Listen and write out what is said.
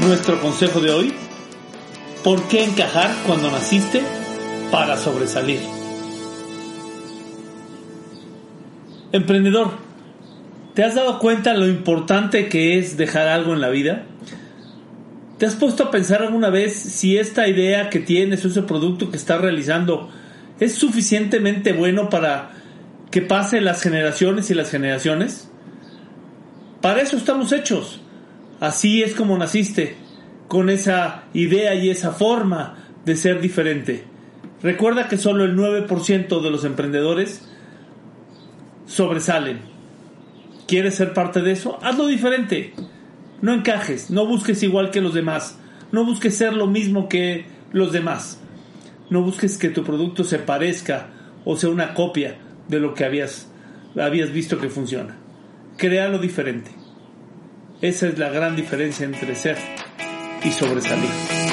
Nuestro consejo de hoy, ¿por qué encajar cuando naciste para sobresalir? Emprendedor, ¿te has dado cuenta lo importante que es dejar algo en la vida? ¿Te has puesto a pensar alguna vez si esta idea que tienes o ese producto que estás realizando es suficientemente bueno para que pase las generaciones y las generaciones? Para eso estamos hechos Así es como naciste, con esa idea y esa forma de ser diferente. Recuerda que solo el 9% de los emprendedores sobresalen. ¿Quieres ser parte de eso? Hazlo diferente. No encajes, no busques igual que los demás, no busques ser lo mismo que los demás. No busques que tu producto se parezca o sea una copia de lo que habías, habías visto que funciona. Créalo diferente. Esa es la gran diferencia entre ser y sobresalir.